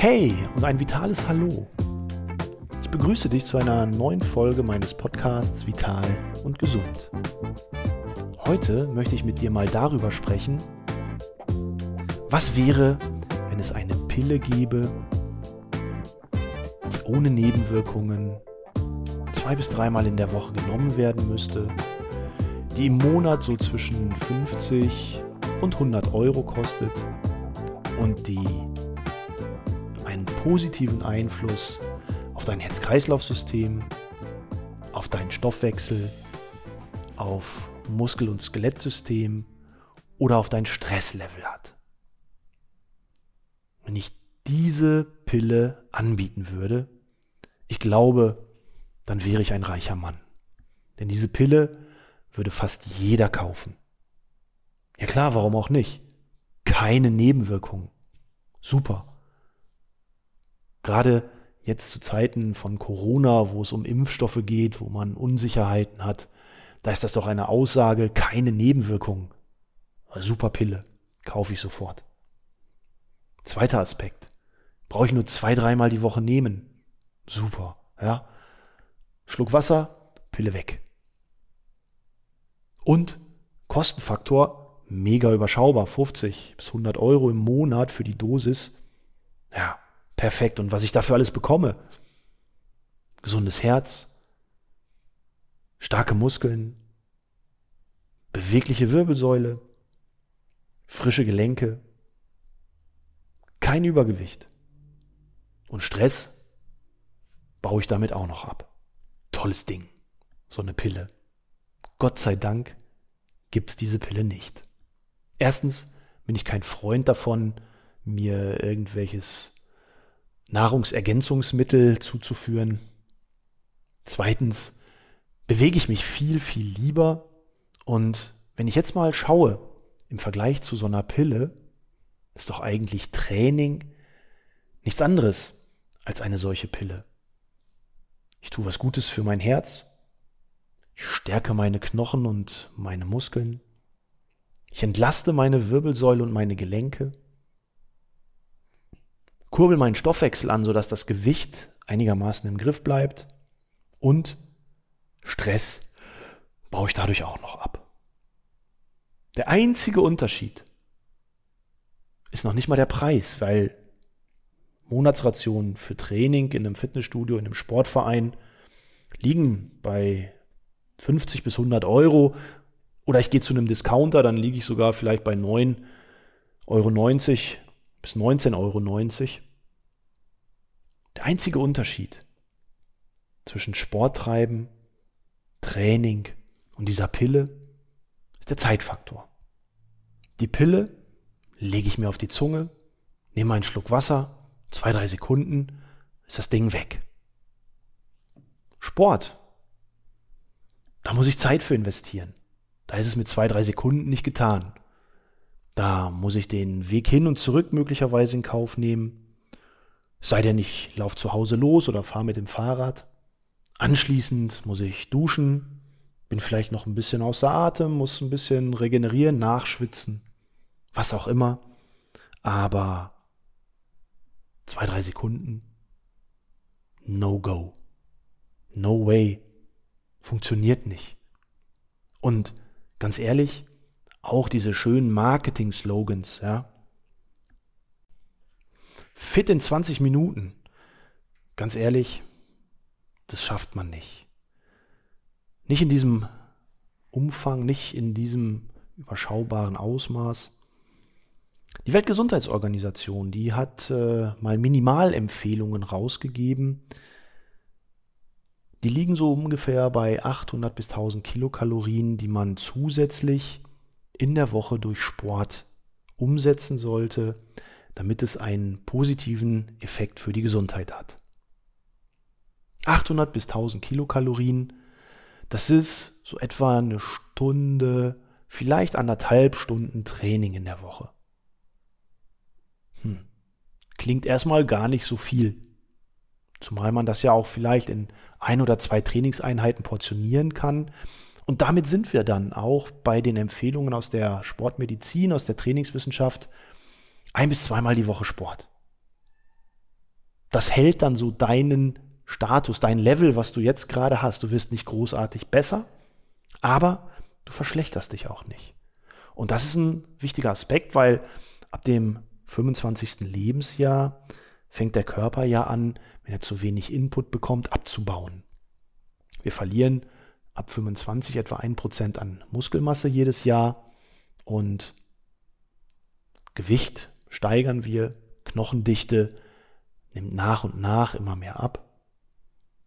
Hey und ein vitales Hallo. Ich begrüße dich zu einer neuen Folge meines Podcasts Vital und Gesund. Heute möchte ich mit dir mal darüber sprechen, was wäre, wenn es eine Pille gäbe, die ohne Nebenwirkungen zwei bis dreimal in der Woche genommen werden müsste, die im Monat so zwischen 50 und 100 Euro kostet und die einen positiven Einfluss auf dein Herz-Kreislauf-System, auf deinen Stoffwechsel, auf Muskel- und Skelettsystem oder auf dein Stresslevel hat. Wenn ich diese Pille anbieten würde, ich glaube, dann wäre ich ein reicher Mann. Denn diese Pille würde fast jeder kaufen. Ja klar, warum auch nicht? Keine Nebenwirkungen. Super. Gerade jetzt zu Zeiten von Corona, wo es um Impfstoffe geht, wo man Unsicherheiten hat, da ist das doch eine Aussage, keine Nebenwirkungen. Super Pille, kaufe ich sofort. Zweiter Aspekt. Brauche ich nur zwei, dreimal die Woche nehmen. Super, ja. Schluck Wasser, Pille weg. Und Kostenfaktor mega überschaubar, 50 bis 100 Euro im Monat für die Dosis. Ja, perfekt. Und was ich dafür alles bekomme? Gesundes Herz, starke Muskeln, bewegliche Wirbelsäule, frische Gelenke, kein Übergewicht. Und Stress baue ich damit auch noch ab. Tolles Ding, so eine Pille. Gott sei Dank gibt es diese Pille nicht. Erstens bin ich kein Freund davon, mir irgendwelches Nahrungsergänzungsmittel zuzuführen. Zweitens bewege ich mich viel, viel lieber. Und wenn ich jetzt mal schaue, im Vergleich zu so einer Pille, ist doch eigentlich Training nichts anderes als eine solche Pille. Ich tue was Gutes für mein Herz. Ich stärke meine Knochen und meine Muskeln. Ich entlaste meine Wirbelsäule und meine Gelenke kurbel meinen Stoffwechsel an, sodass das Gewicht einigermaßen im Griff bleibt und Stress baue ich dadurch auch noch ab. Der einzige Unterschied ist noch nicht mal der Preis, weil Monatsrationen für Training in einem Fitnessstudio, in einem Sportverein liegen bei 50 bis 100 Euro. Oder ich gehe zu einem Discounter, dann liege ich sogar vielleicht bei 9,90 Euro bis 19,90 Euro. Der einzige Unterschied zwischen Sporttreiben, Training und dieser Pille ist der Zeitfaktor. Die Pille lege ich mir auf die Zunge, nehme einen Schluck Wasser, zwei, drei Sekunden, ist das Ding weg. Sport. Da muss ich Zeit für investieren. Da ist es mit zwei, drei Sekunden nicht getan. Da muss ich den Weg hin und zurück möglicherweise in Kauf nehmen. Sei denn, ich laufe zu Hause los oder fahre mit dem Fahrrad. Anschließend muss ich duschen, bin vielleicht noch ein bisschen außer Atem, muss ein bisschen regenerieren, nachschwitzen, was auch immer. Aber zwei, drei Sekunden, no go. No way. Funktioniert nicht. Und ganz ehrlich, auch diese schönen Marketing-Slogans, ja. Fit in 20 Minuten. Ganz ehrlich, das schafft man nicht. Nicht in diesem Umfang, nicht in diesem überschaubaren Ausmaß. Die Weltgesundheitsorganisation, die hat äh, mal Minimalempfehlungen rausgegeben. Die liegen so ungefähr bei 800 bis 1000 Kilokalorien, die man zusätzlich in der Woche durch Sport umsetzen sollte, damit es einen positiven Effekt für die Gesundheit hat. 800 bis 1000 Kilokalorien, das ist so etwa eine Stunde, vielleicht anderthalb Stunden Training in der Woche. Hm. Klingt erstmal gar nicht so viel. Zumal man das ja auch vielleicht in ein oder zwei Trainingseinheiten portionieren kann, und damit sind wir dann auch bei den Empfehlungen aus der Sportmedizin, aus der Trainingswissenschaft, ein bis zweimal die Woche Sport. Das hält dann so deinen Status, dein Level, was du jetzt gerade hast. Du wirst nicht großartig besser, aber du verschlechterst dich auch nicht. Und das ist ein wichtiger Aspekt, weil ab dem 25. Lebensjahr fängt der Körper ja an, wenn er zu wenig Input bekommt, abzubauen. Wir verlieren ab 25 etwa 1% an Muskelmasse jedes Jahr und Gewicht steigern wir, Knochendichte nimmt nach und nach immer mehr ab.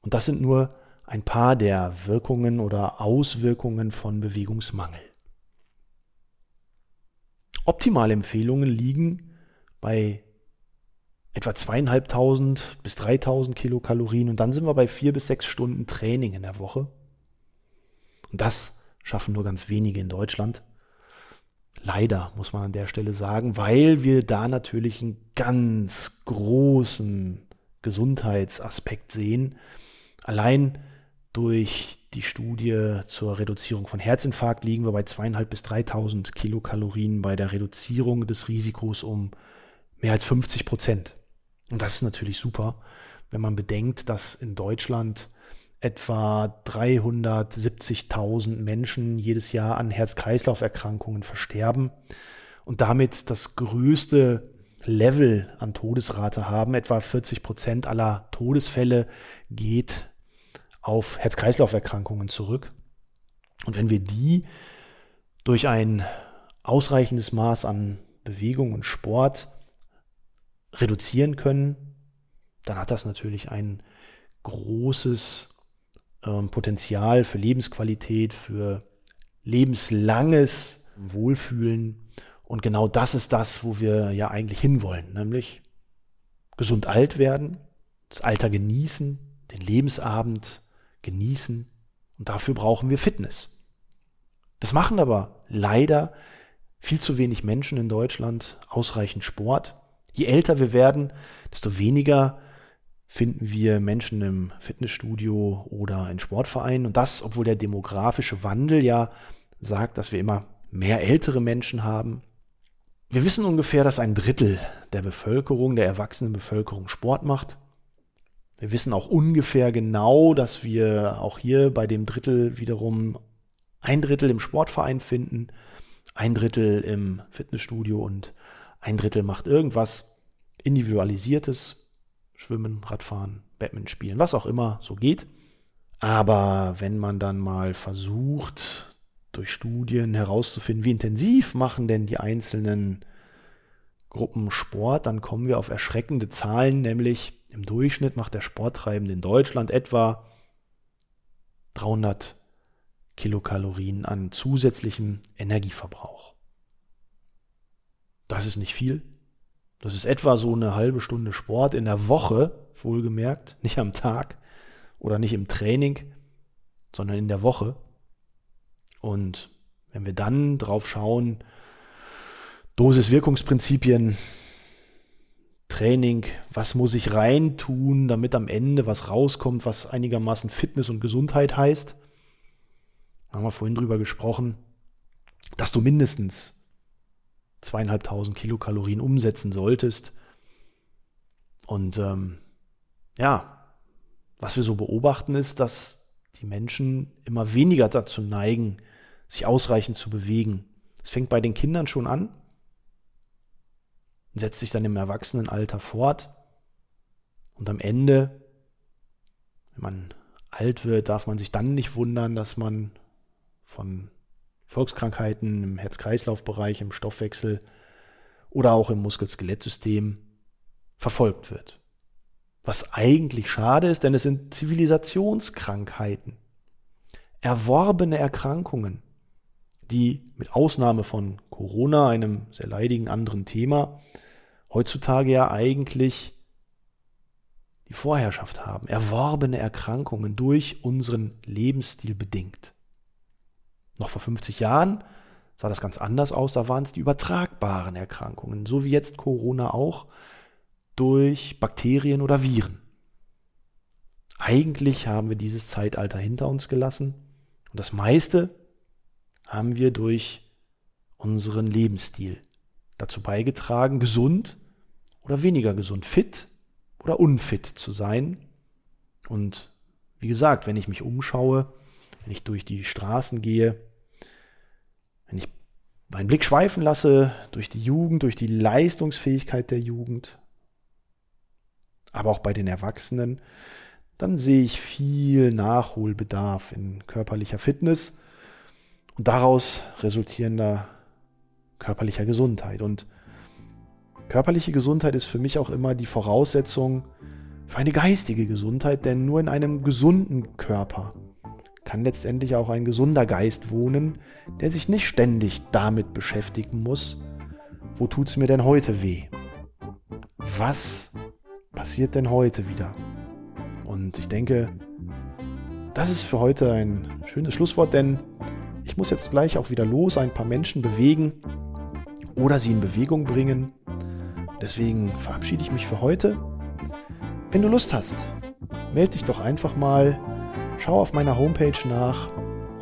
Und das sind nur ein paar der Wirkungen oder Auswirkungen von Bewegungsmangel. Optimale Empfehlungen liegen bei etwa zweieinhalbtausend bis dreitausend Kilokalorien und dann sind wir bei vier bis sechs Stunden Training in der Woche. Und das schaffen nur ganz wenige in Deutschland. Leider, muss man an der Stelle sagen, weil wir da natürlich einen ganz großen Gesundheitsaspekt sehen. Allein durch die Studie zur Reduzierung von Herzinfarkt liegen wir bei zweieinhalb bis 3.000 Kilokalorien bei der Reduzierung des Risikos um mehr als 50 Prozent. Und das ist natürlich super, wenn man bedenkt, dass in Deutschland etwa 370.000 Menschen jedes Jahr an Herz-Kreislauf-Erkrankungen versterben und damit das größte Level an Todesrate haben. Etwa 40 Prozent aller Todesfälle geht auf Herz-Kreislauf-Erkrankungen zurück. Und wenn wir die durch ein ausreichendes Maß an Bewegung und Sport reduzieren können, dann hat das natürlich ein großes ähm, Potenzial für Lebensqualität, für lebenslanges Wohlfühlen. Und genau das ist das, wo wir ja eigentlich hinwollen, nämlich gesund alt werden, das Alter genießen, den Lebensabend genießen. Und dafür brauchen wir Fitness. Das machen aber leider viel zu wenig Menschen in Deutschland, ausreichend Sport. Je älter wir werden, desto weniger finden wir Menschen im Fitnessstudio oder in Sportvereinen. Und das, obwohl der demografische Wandel ja sagt, dass wir immer mehr ältere Menschen haben. Wir wissen ungefähr, dass ein Drittel der Bevölkerung, der erwachsenen Bevölkerung Sport macht. Wir wissen auch ungefähr genau, dass wir auch hier bei dem Drittel wiederum ein Drittel im Sportverein finden, ein Drittel im Fitnessstudio und ein Drittel macht irgendwas Individualisiertes, Schwimmen, Radfahren, Badminton spielen, was auch immer so geht. Aber wenn man dann mal versucht, durch Studien herauszufinden, wie intensiv machen denn die einzelnen Gruppen Sport, dann kommen wir auf erschreckende Zahlen, nämlich im Durchschnitt macht der Sporttreibende in Deutschland etwa 300 Kilokalorien an zusätzlichem Energieverbrauch. Das ist nicht viel, das ist etwa so eine halbe Stunde Sport in der Woche, wohlgemerkt, nicht am Tag oder nicht im Training, sondern in der Woche. Und wenn wir dann drauf schauen, Dosis-Wirkungsprinzipien, Training, was muss ich reintun, damit am Ende was rauskommt, was einigermaßen Fitness und Gesundheit heißt. Haben wir vorhin drüber gesprochen, dass du mindestens zweieinhalbtausend Kilokalorien umsetzen solltest. Und ähm, ja, was wir so beobachten ist, dass die Menschen immer weniger dazu neigen, sich ausreichend zu bewegen. Es fängt bei den Kindern schon an, setzt sich dann im Erwachsenenalter fort. Und am Ende, wenn man alt wird, darf man sich dann nicht wundern, dass man von Volkskrankheiten im Herz-Kreislauf-Bereich, im Stoffwechsel oder auch im Muskel-Skelettsystem verfolgt wird. Was eigentlich schade ist, denn es sind Zivilisationskrankheiten, erworbene Erkrankungen, die mit Ausnahme von Corona, einem sehr leidigen anderen Thema, heutzutage ja eigentlich die Vorherrschaft haben. Erworbene Erkrankungen durch unseren Lebensstil bedingt. Noch vor 50 Jahren sah das ganz anders aus. Da waren es die übertragbaren Erkrankungen, so wie jetzt Corona auch, durch Bakterien oder Viren. Eigentlich haben wir dieses Zeitalter hinter uns gelassen und das meiste haben wir durch unseren Lebensstil dazu beigetragen, gesund oder weniger gesund, fit oder unfit zu sein. Und wie gesagt, wenn ich mich umschaue, wenn ich durch die Straßen gehe, wenn ich meinen Blick schweifen lasse durch die Jugend, durch die Leistungsfähigkeit der Jugend, aber auch bei den Erwachsenen, dann sehe ich viel Nachholbedarf in körperlicher Fitness und daraus resultierender körperlicher Gesundheit. Und körperliche Gesundheit ist für mich auch immer die Voraussetzung für eine geistige Gesundheit, denn nur in einem gesunden Körper kann letztendlich auch ein gesunder Geist wohnen, der sich nicht ständig damit beschäftigen muss, wo tut's mir denn heute weh? Was passiert denn heute wieder? Und ich denke, das ist für heute ein schönes Schlusswort, denn ich muss jetzt gleich auch wieder los, ein paar Menschen bewegen oder sie in Bewegung bringen. Deswegen verabschiede ich mich für heute. Wenn du Lust hast, melde dich doch einfach mal. Schau auf meiner Homepage nach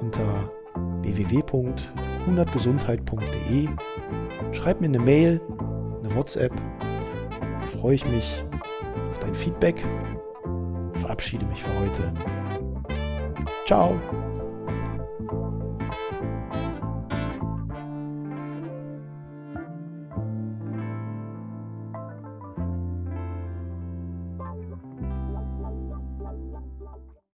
unter www.hundertgesundheit.de. Schreib mir eine Mail, eine WhatsApp. Freue ich mich auf dein Feedback. Verabschiede mich für heute. Ciao.